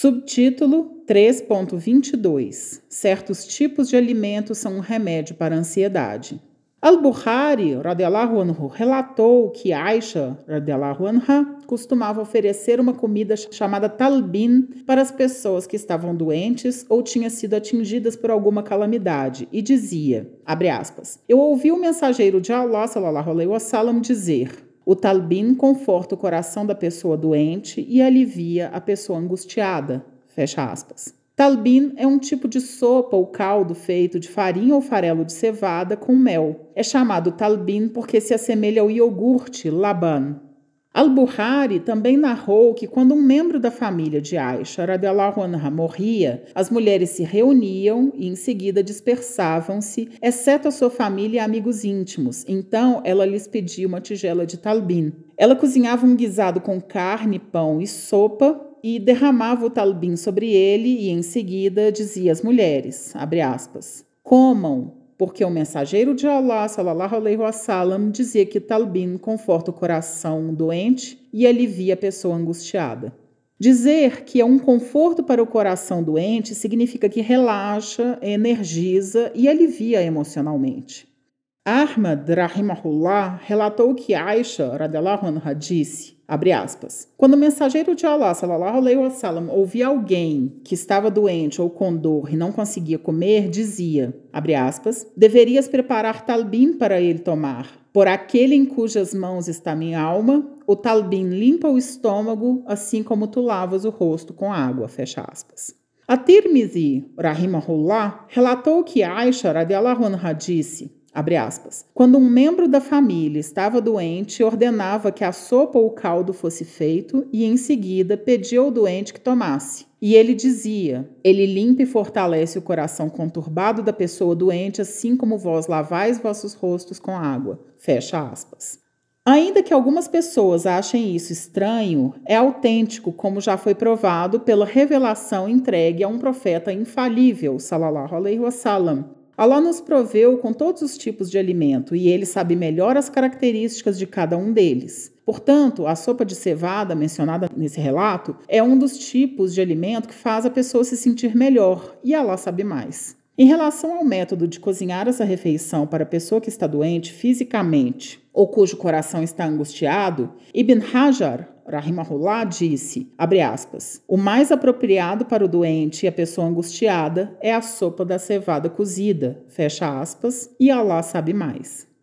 Subtítulo 3.22 Certos tipos de alimentos são um remédio para a ansiedade. Al-Bukhari anhu, relatou que Aisha anha, costumava oferecer uma comida chamada talbin para as pessoas que estavam doentes ou tinham sido atingidas por alguma calamidade e dizia, aspas, eu ouvi o mensageiro de Allah sallallahu alaihi wasallam dizer o talbin conforta o coração da pessoa doente e alivia a pessoa angustiada. Fecha aspas. Talbin é um tipo de sopa ou caldo feito de farinha ou farelo de cevada com mel. É chamado talbin porque se assemelha ao iogurte laban. Al-Buhari também narrou que quando um membro da família de Aisha anha, morria, as mulheres se reuniam e em seguida dispersavam-se, exceto a sua família e amigos íntimos. Então ela lhes pedia uma tigela de talbin. Ela cozinhava um guisado com carne, pão e sopa e derramava o talbim sobre ele e em seguida dizia às mulheres, aspas, comam, porque o mensageiro de Allah, sallallahu alaihi wasallam, dizia que talbin conforta o coração doente e alivia a pessoa angustiada. Dizer que é um conforto para o coração doente significa que relaxa, energiza e alivia emocionalmente. Ahmad, rahimahullah, relatou que Aisha, radiallahu anha, disse, abre aspas, quando o mensageiro de Allah, sallallahu alaihi wasallam, ouvia alguém que estava doente ou com dor e não conseguia comer, dizia, abre aspas, deverias preparar talbim para ele tomar, por aquele em cujas mãos está minha alma, o talbim limpa o estômago, assim como tu lavas o rosto com água, fecha aspas. A Tirmizi, rahimahullah, relatou que Aisha, radiallahu anha, disse, Quando um membro da família estava doente, ordenava que a sopa ou o caldo fosse feito e, em seguida, pedia ao doente que tomasse. E ele dizia: Ele limpa e fortalece o coração conturbado da pessoa doente, assim como vós lavais vossos rostos com água. Fecha aspas. Ainda que algumas pessoas achem isso estranho, é autêntico, como já foi provado pela revelação entregue a um profeta infalível, salallahu alaihi wasallam, Allah nos proveu com todos os tipos de alimento e ele sabe melhor as características de cada um deles. Portanto, a sopa de cevada mencionada nesse relato é um dos tipos de alimento que faz a pessoa se sentir melhor e Allah sabe mais. Em relação ao método de cozinhar essa refeição para a pessoa que está doente fisicamente ou cujo coração está angustiado, Ibn Hajar Rahimahullah disse, aspas, o mais apropriado para o doente e a pessoa angustiada é a sopa da cevada cozida, fecha aspas, e Allah sabe mais.